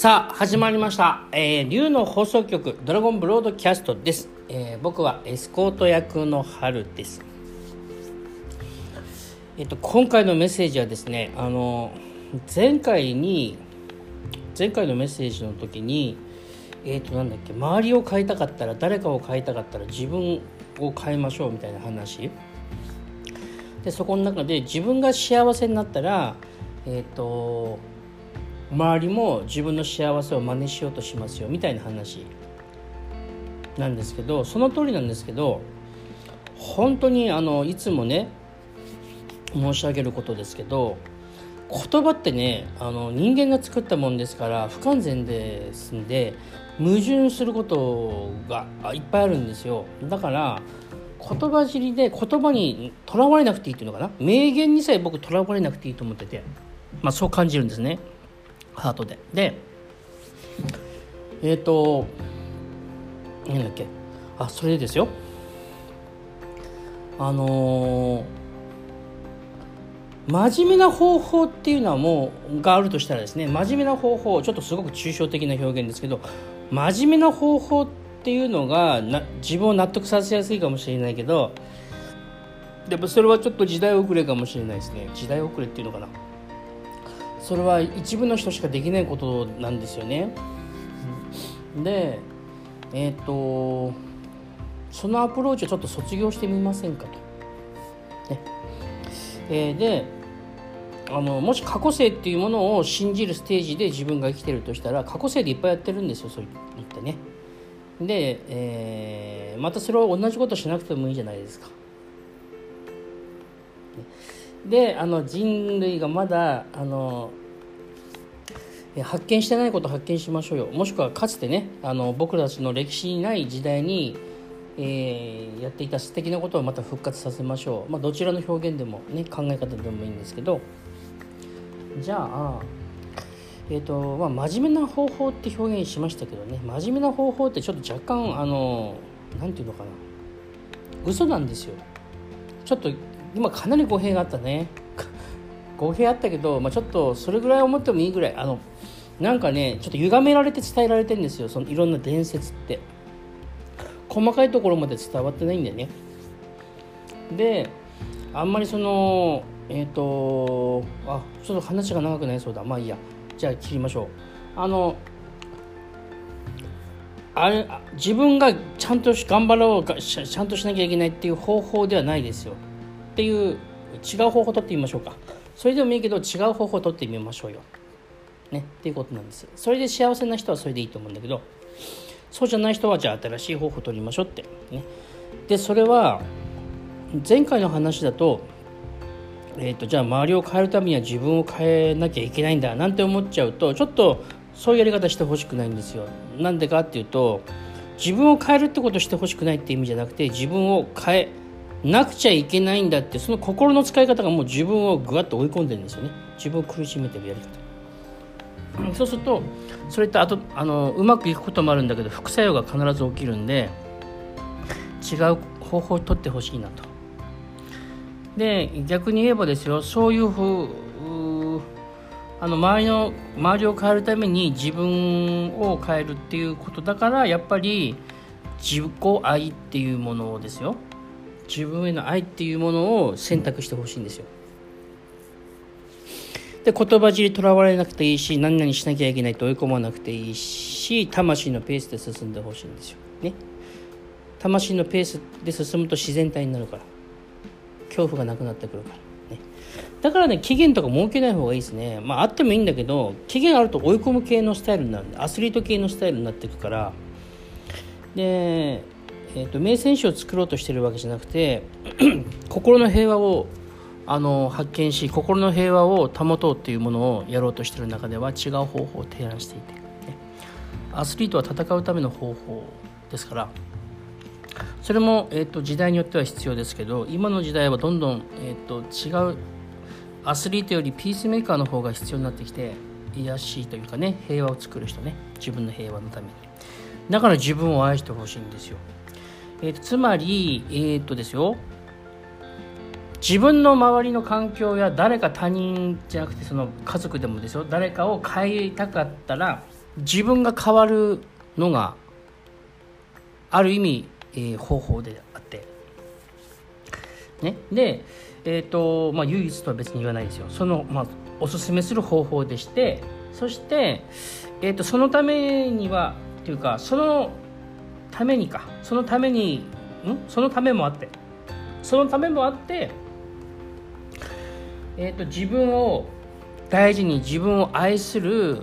さあ始まりました、えー、竜の放送局ドラゴンブロードキャストです、えー僕はエスコート役の春です。えっと今回のメッセージはですねあの前回に前回のメッセージの時にえっとなんだっけ周りを変えたかったら誰かを変えたかったら自分を変えましょうみたいな話。でそこの中で自分が幸せになったらえっ、と周りも自分の幸せを真似しようとしますよみたいな話。なんですけどその通りなんですけど本当にあのいつもね申し上げることですけど言葉ってねあの人間が作ったもんですから不完全ですんで矛盾することがいっぱいあるんですよ。だから言葉尻で言葉にとらわれなくていいっていうのかな？名言にさえ僕とらわれなくていいと思ってて。まあそう感じるんですね。ハートで。でえっ、となんだっけ？あそれでですよ。あのー真面目な方法っていうのはもうがあるとしたらですね真面目な方法ちょっとすごく抽象的な表現ですけど真面目な方法っていうのがな自分を納得させやすいかもしれないけどでもそれはちょっと時代遅れかもしれないですね。時代遅れっていうのかな。それは一部の人しかできないことなんですよねでえっ、とそのアプローチをちょっと卒業してみませんかと。ねえーであのもし過去性っていうものを信じるステージで自分が生きてるとしたら過去性でいっぱいやってるんですよそういってね。で、えーまたそれを同じことしなくてもいいじゃないですか。であの人類がまだあの発見してないことを発見しましょうよ。もしくはかつてねあの僕たちの歴史にない時代に、えーやっていた素敵なことをまた復活させましょう、まあ、どちらの表現でも、ね、考え方でもいいんですけど。じゃあえーとまあ、真面目な方法って表現しましたけどね。真面目な方法ってちょっと若干あのなんていうのかな。嘘なんですよ。ちょっと今かなり語弊があったね。語弊あったけど、まあ、ちょっとそれぐらい思ってもいいぐらいあのなんかねちょっと歪められて伝えられてるんですよ。そのいろんな伝説って。細かいところまで伝わってないんだよね。であんまりそのえっ、とあちょっと話が長くなりそうだ。まあいいや。じゃあ切りましょう。あのあれ自分がちゃんと頑張ろうがしちゃんとしなきゃいけないっていう方法ではないですよ。っていう違う方法を取ってみましょうか。それでもいいけど違う方法を取ってみましょうよ。ねっていうことなんです。それで幸せな人はそれでいいと思うんだけどそうじゃない人はじゃあ新しい方法を取りましょうって。ね。でそれは前回の話だと,、えー、とじゃあ周りを変えるためには自分を変えなきゃいけないんだなんて思っちゃうとちょっとそういうやり方してほしくないんですよ。なんでかっていうと自分を変えるってことしてほしくないって意味じゃなくて自分を変えなくちゃいけないんだってその心の使い方がもう自分をぐわっと追い込んでるんですよね。自分を苦しめてるやり方。そうするとそれってあとあのうまくいくこともあるんだけど副作用が必ず起きるんで違う方法を取ってほしいなと。で逆に言えばですよそういうふうあの周りの周りを変えるために自分を変えるっていうことだからやっぱり自己愛っていうものをですよ。自分への愛っていうものを選択してほしいんですよ。で言葉尻とらわれなくていいし何々しなきゃいけないと追い込まなくていいし魂のペースで進んでほしいんですよ。ね。魂のペースで進むと自然体になるから。恐怖がなくなってくるから。ね。だからね期限とか設けない方がいいですね。まああってもいいんだけど期限あると追い込む系のスタイルになるんでアスリート系のスタイルになっていくから。で、えー、と名選手を作ろうとしてるわけじゃなくて 心の平和をあの発見し心の平和を保とうっていうものをやろうとしている中では違う方法を提案していて、ね、アスリートは戦うための方法ですからそれも、えー、と時代によっては必要ですけど今の時代はどんどん、えー、と違うアスリートよりピースメーカーの方が必要になってきて癒しいというかね平和を作る人ね。自分の平和のために。だから自分を愛してほしいんですよ、えーとつまりえっ、ー、とですよ。自分の周りの環境や誰か他人じゃなくてその家族でもですよ誰かを変えたかったら自分が変わるのがある意味、えー、方法であって、ね、で、えーとまあ、唯一とは別に言わないですよ。その、まあ、おすすめする方法でしてそして、えーと、そのためにはというかそのためにか。そのためにん？そのためもあって。そのためもあって、えーと自分を大事に自分を愛する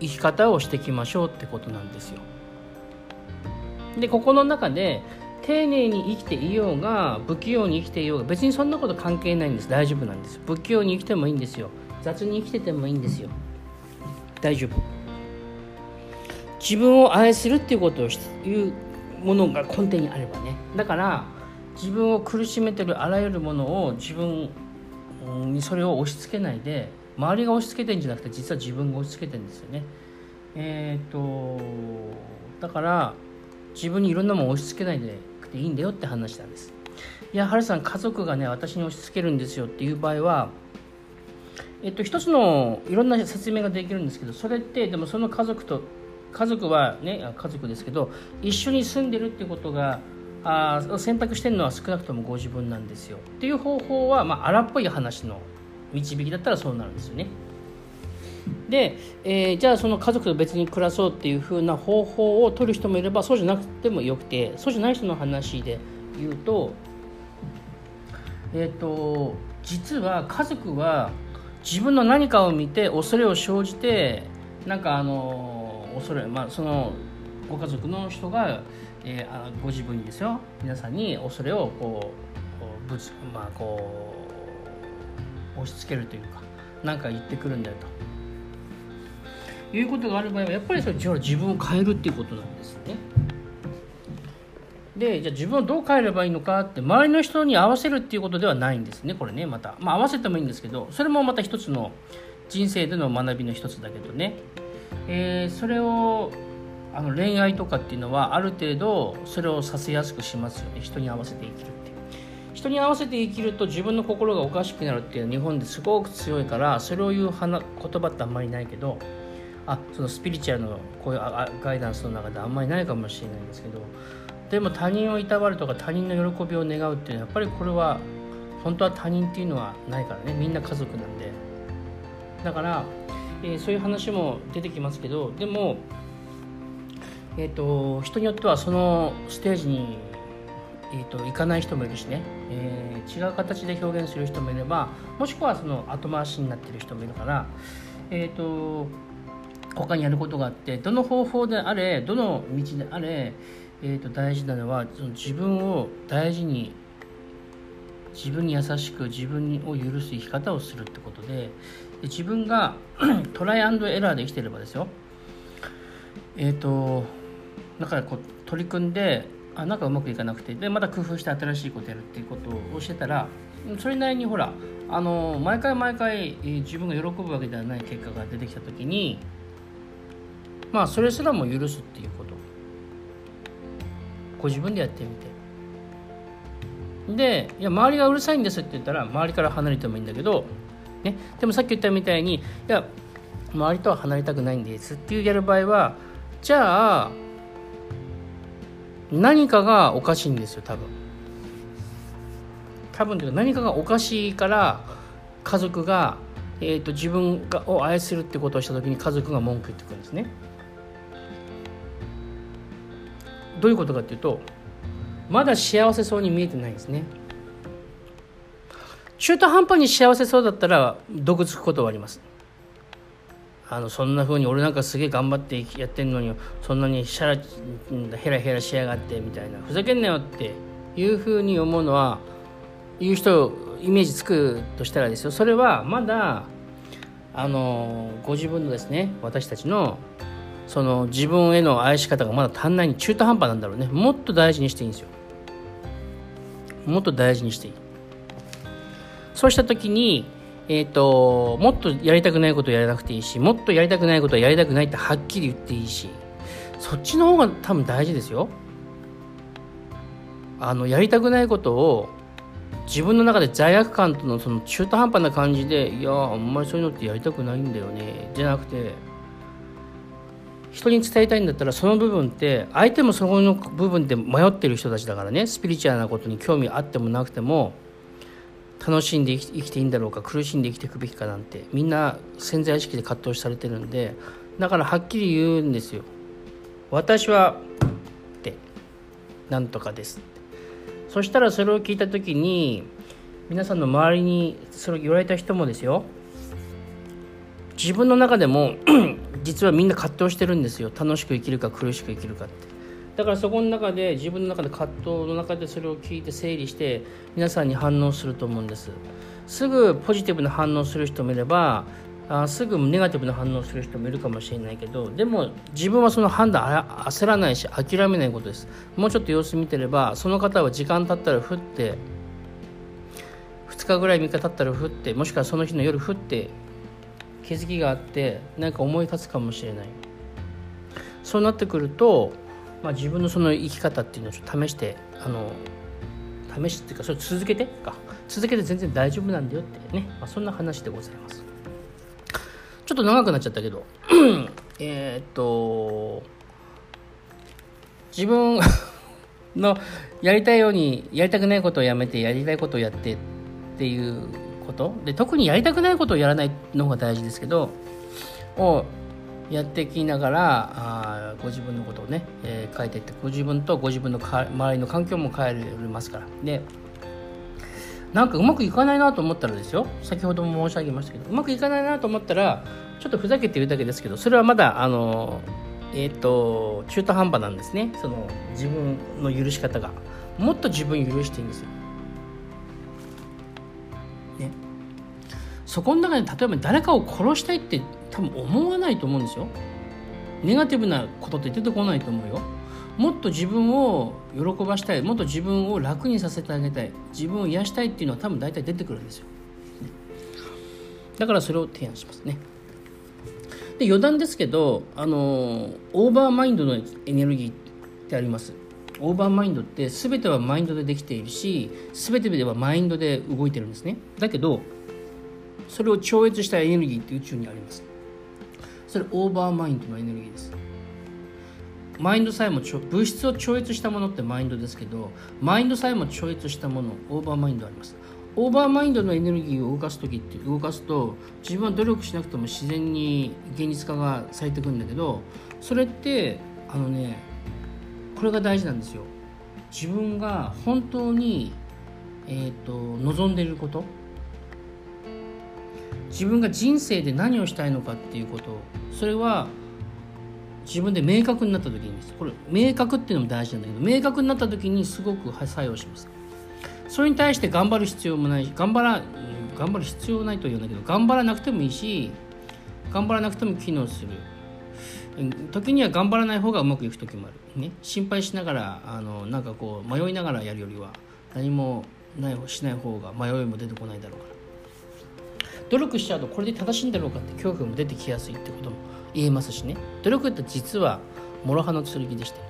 生き方をしていきましょうってことなんですよ。でここの中で丁寧に生きていようが不器用に生きていようが別にそんなこと関係ないんです。大丈夫なんです不器用に生きてもいいんですよ。雑に生きててもいいんですよ。大丈夫。自分を愛するっていうことをいうものが根底にあればね。だから自分を苦しめてるあらゆるものを自分にそれを押し付けないで周りが押し付けてんじゃなくて実は自分が押し付けてんですよね。えっ、ー、とだから自分にいろんなもの押し付けないでくていいんだよって話なんです。いやハルさん家族がね私に押し付けるんですよっていう場合はえっと一つのいろんな説明ができるんですけどそれってでもその家族と家族はね家族ですけど一緒に住んでるってことがあ選択してるのは少なくともご自分なんですよっていう方法は、まあ、荒っぽい話の導きだったらそうなるんですよね。で、えー、じゃあその家族と別に暮らそうっていう風な方法を取る人もいればそうじゃなくてもよくてそうじゃない人の話で言うとえっ、ー、と実は家族は自分の何かを見て恐れを生じてなんかあの恐れまあそのご家族の人が、えー、ご自分にですよ。皆さんに恐れをこうぶつまあこう押し付けるというか何か言ってくるんだよと。いうことがある場合はやっぱりそれ自分を変えるっていうことなんですね。でじゃあ自分をどう変えればいいのかって周りの人に合わせるっていうことではないんですねこれねまた。まあ合わせてもいいんですけどそれもまた一つの人生での学びの一つだけどね、えー、それをあの恋愛とかっていうのはある程度それをさせやすくしますよね。人に合わせて生きるって。人に合わせて生きると自分の心がおかしくなるっていうのは日本ですごく強いからそれを言う言葉ってあんまりないけどあそのスピリチュアルのこういうガイダンスの中であんまりないかもしれないんですけどでも他人をいたわるとか他人の喜びを願うっていうのはやっぱりこれは本当は他人っていうのはないからね。みんな家族なんで。だから、えー、そういう話も出てきますけどでもえ、ー、と人によってはそのステージに、えーと、行かない人もいるしね、えー、違う形で表現する人もいればもしくはその後回しになってる人もいるからえっ、ー、と他にやることがあってどの方法であれどの道であれえーと、大事なのはその自分を大事に自分に優しく自分を許す生き方をするってことでで自分が トライアンドエラーで生きてればですよ。えっ、ー、とだからこう取り組んであなんかうまくいかなくてでまた工夫して新しいことやるっていうことをしてたらそれなりにほらあの毎回毎回、えー、自分が喜ぶわけではない結果が出てきた時にまあそれすらも許すっていうこと。ご自分でやってみて。でいや周りがうるさいんですって言ったら周りから離れてもいいんだけど、ね、でもさっき言ったみたいにいや周りとは離れたくないんですっていうやる場合はじゃあ何かがおかしいんですよ多分。多分というか何かがおかしいから家族が、えーと、自分がを愛するってことをした時に家族が文句言ってくるんですね。どういうことかっていうとまだ幸せそうに見えてないんですね。中途半端に幸せそうだったら毒つくことはあります。あのそんな風に俺なんかすげえ頑張ってやってんのにそんなにシャラヘラヘラしやがってみたいなふざけんなよっていう風に思うのは言う人イメージつくとしたらですよ。それはまだあのご自分のですね私たちのその自分への愛し方がまだ足んないに中途半端なんだろうね。もっと大事にしていいんですよ。もっと大事にしていい。そうした時にえ、ー、ともっとやりたくないことをやらなくていいしもっとやりたくないことはやりたくないってはっきり言っていいしそっちの方が多分大事ですよ。あのやりたくないことを自分の中で罪悪感とのその中途半端な感じでいやあんまりそういうのってやりたくないんだよねじゃなくて人に伝えたいんだったらその部分って相手もその部分で迷ってる人たちだからねスピリチュアルなことに興味あってもなくても楽しんで生きていいんだろうか苦しんで生きていくべきかなんてみんな潜在意識で葛藤されてるんでだからはっきり言うんですよ。私はってなんとかですそしたらそれを聞いた時に皆さんの周りにそれを言われた人もですよ。自分の中でも 実はみんな葛藤してるんですよ。楽しく生きるか苦しく生きるかって。だからそこの中で自分の中で葛藤の中でそれを聞いて整理して皆さんに反応すると思うんです。すぐポジティブな反応する人もいればあすぐネガティブな反応する人もいるかもしれないけどでも自分はその判断焦らないし諦めないことです。もうちょっと様子見てればその方は時間経ったら降って2日ぐらい3日経ったら降ってもしくはその日の夜降って気づきがあって何か思い立つかもしれない。そうなってくると、まあ、自分のその生き方っていうのをちょっと試してあの試してっていうかそれ続けて？か。続けて全然大丈夫なんだよってね、まあ、そんな話でございます。ちょっと長くなっちゃったけど。えっと自分のやりたいようにやりたくないことをやめてやりたいことをやってっていうこと？で特にやりたくないことをやらないのが大事ですけどをやってきながらあご自分のことをね、えー、変えていってご自分とご自分の周りの環境も変えられますから。でなんかうまくいかないなと思ったらですよ。先ほども申し上げましたけどうまくいかないなと思ったらちょっとふざけて言うだけですけどそれはまだあのえっ、ー、と中途半端なんですね。その自分の許し方が。もっと自分許していいんですよ。ね、そこの中で例えば誰かを殺したいって多分思わないと思うんですよ。ネガティブなことって出てこないと思うよ。もっと自分を喜ばしたい。もっと自分を楽にさせてあげたい。自分を癒したいっていうのは多分大体出てくるんですよ。だからそれを提案しますね。で余談ですけどあのオーバーマインドのエネルギーってあります。オーバーマインドって全てはマインドでできているし全てではマインドで動いてるんですね。だけどそれを超越したエネルギーって宇宙にあります。それオーバーマインドのエネルギーです。マインドさえも物質を超越したものってマインドですけどマインドさえも超越したものオーバーマインドあります。オーバーマインドのエネルギーを動かす時って動かすと自分は努力しなくても自然に現実化がされてくるんだけどそれってあのねこれが大事なんですよ。自分が本当に、えーと、望んでいること自分が人生で何をしたいのかっていうこと。それは自分で明確になった時にこれ明確っていうのも大事なんだけど明確になった時にすごく作用します。それに対して頑張る必要もないし頑張ら頑張る必要ないと言うんだけど頑張らなくてもいいし頑張らなくても機能する。時には頑張らない方がうまくいく時もある、ね、心配しながらあのなんかこう迷いながらやるよりは何もないしない方が迷いも出てこないだろうから。努力しちゃうとこれで正しいんだろうかって恐怖も出てきやすいってことも言えますしね。努力って実は諸刃の剣でして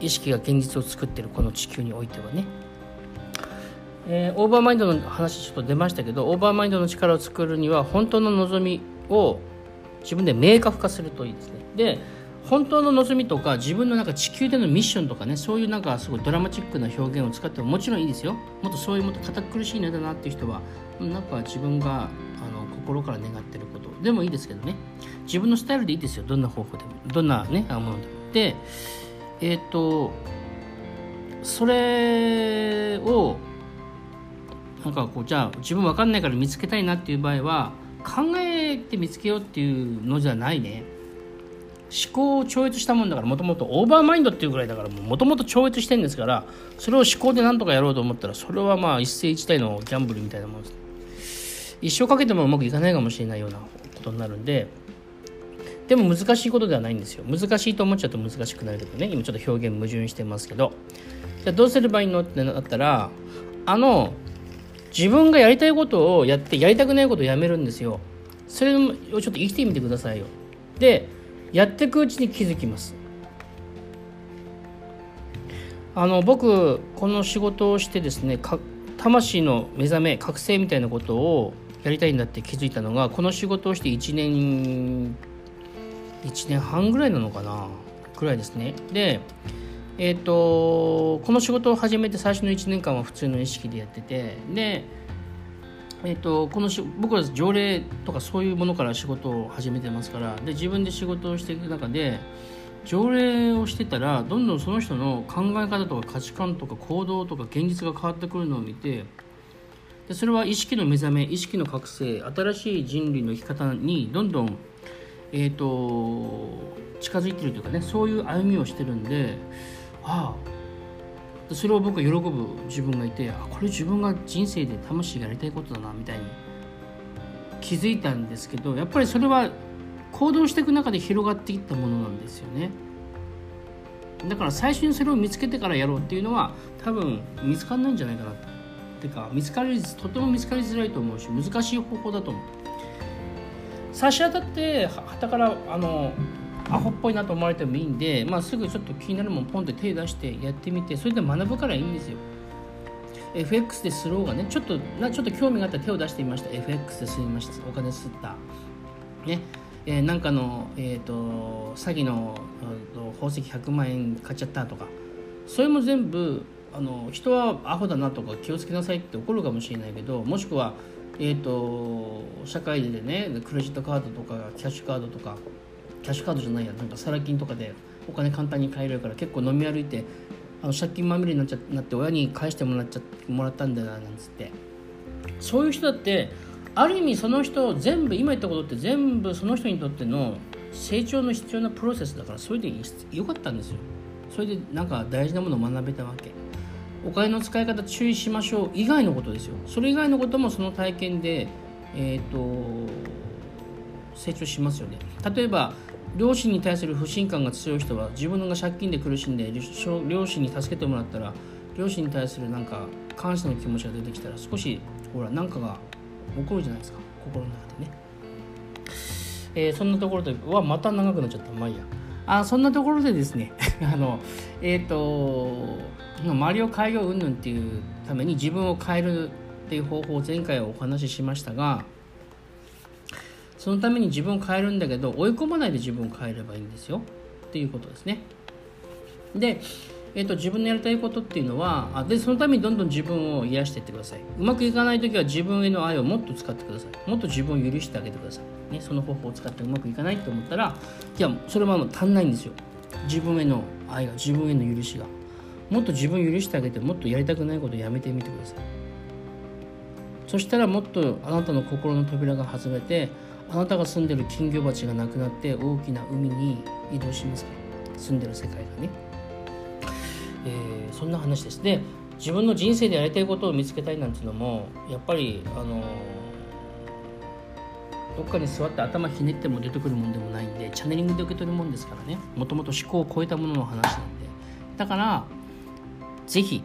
意識が現実を作ってるこの地球においてはね。えー、オーバーマインドの話ちょっと出ましたけどオーバーマインドの力を作るには本当の望みを自分で明確化するといいですね。で本当の望みとか自分のなんか地球でのミッションとかねそういうなんかすごいドラマチックな表現を使ってももちろんいいですよ。もっとそういうもっと堅苦しいのだなっていう人はなんか自分が心から願ってること。でもいいですけどね。自分のスタイルでいいですよ。どんな方法でも。どんなねものでも。でえっ、ー、とそれをなんかこうじゃあ自分分かんないから見つけたいなっていう場合は考えて見つけようっていうのじゃないね。思考を超越したもんだからもともと。オーバーマインドっていうぐらいだからもともと超越してるんですからそれを思考で何とかやろうと思ったらそれはまあ一世一代のギャンブルみたいなもんです。一生かけてもうまくいかないかもしれないようなことになるんででも難しいことではないんですよ。難しいと思っちゃうと難しくなるけどね今ちょっと表現矛盾してますけど。じゃあどうすればいいのってなったらあの自分がやりたいことをやってやりたくないことをやめるんですよ。それをちょっと生きてみてくださいよ。でやっていくうちに気づきます。あの僕この仕事をしてですね魂の目覚め覚醒みたいなことをやりたいんだって気づいたのがこの仕事をして1年1年半ぐらいなのかなくらいですね。でえっ、ー、とこの仕事を始めて最初の1年間は普通の意識でやっててでえーと、このし僕は条例とかそういうものから仕事を始めてますからで自分で仕事をしていく中で条例をしてたらどんどんその人の考え方とか価値観とか行動とか現実が変わってくるのを見てでそれは意識の目覚め意識の覚醒新しい人類の生き方にどんどん、えーと近づいてるというかねそういう歩みをしてるんでああそれを僕は喜ぶ自分がいてあこれ自分が人生で魂がやりたいことだなみたいに気づいたんですけどやっぱりそれは行動していく中で広がっていったものなんですよね。だから最初にそれを見つけてからやろうっていうのは多分見つかんないんじゃないかなと。っていうか見つかりとても見つかりづらいと思うし難しい方法だと思う。差し当たってはたからあのアホっぽいなと思われてもいいんで、まあ、すぐちょっと気になるもんポンって手出してやってみてそれで学ぶからいいんですよ。FX でスローがねちょっとなちょっと興味があったら手を出してみました。FX で吸いました。お金吸った。ね。えー、なんかの、えーと、詐欺の宝石100万円買っちゃったとか。それも全部あの人はアホだなとか気をつけなさいって怒るかもしれないけどもしくは、えーと社会でねクレジットカードとかキャッシュカードとかキャッシュカードじゃないやなんかサラ金とかでお金簡単に買えるから結構飲み歩いてあの借金まみれになっちゃなって親に返してもらっちゃもらったんだななんつって。そういう人だってある意味その人全部今言ったことって全部その人にとっての成長の必要なプロセスだからそれでよかったんですよ。それでなんか大事なものを学べたわけ。お金の使い方注意しましょう以外のことですよ。それ以外のこともその体験でえっ、ー、と成長しますよね。例えば両親に対する不信感が強い人は自分が借金で苦しんで両親に助けてもらったら両親に対するなんか感謝の気持ちが出てきたら少しほら何かが起こるじゃないですか。心の中でね、えー、そんなところではまた長くなっちゃった。まあいいや。あそんなところでですね あのえっ、ー、と周りを変えよううんぬんっていうために自分を変えるっていう方法を前回お話ししましたがそのために自分を変えるんだけど追い込まないで自分を変えればいいんですよ。っていうことですね。で、えーと、自分のやりたいことっていうのはあでそのためにどんどん自分を癒していってください。うまくいかない時は自分への愛をもっと使ってください。もっと自分を許してあげてください、ね、その方法を使ってうまくいかないと思ったらいやそれはもう足んないんですよ。自分への愛が自分への許しが。もっと自分を許してあげてもっとやりたくないことをやめてみてください。そしたらもっとあなたの心の扉が外れてあなたが住んでる金魚鉢がなくなって大きな海に移動しますから。住んでる世界がね、えー、そんな話です。で自分の人生でやりたいことを見つけたいなんていうのもやっぱりあのどっかに座って頭ひねっても出てくるもんでもないんでチャネリングで受け取るもんですからね。もともと思考を超えたものの話なんで。だから是非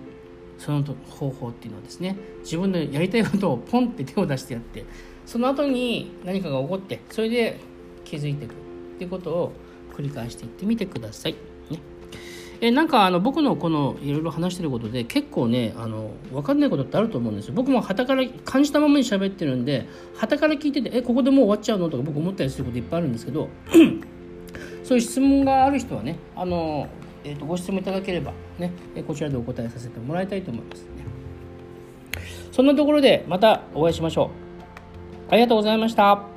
その方法っていうのはですね自分のやりたいことをポンって手を出してやってその後に何かが起こってそれで気づいていくっていうことを繰り返していってみてください。えなんかあの僕のこのいろいろ話してることで結構ねあの分かんないことってあると思うんですよ。僕も旗から感じたままに喋ってるんで旗から聞いててえここでもう終わっちゃうの？とか僕思ったりすることいっぱいあるんですけど そういう質問がある人はねあの、えーと、ご質問いただければねこちらでお答えさせてもらいたいと思いますね。そんなところでまたお会いしましょう。ありがとうございました。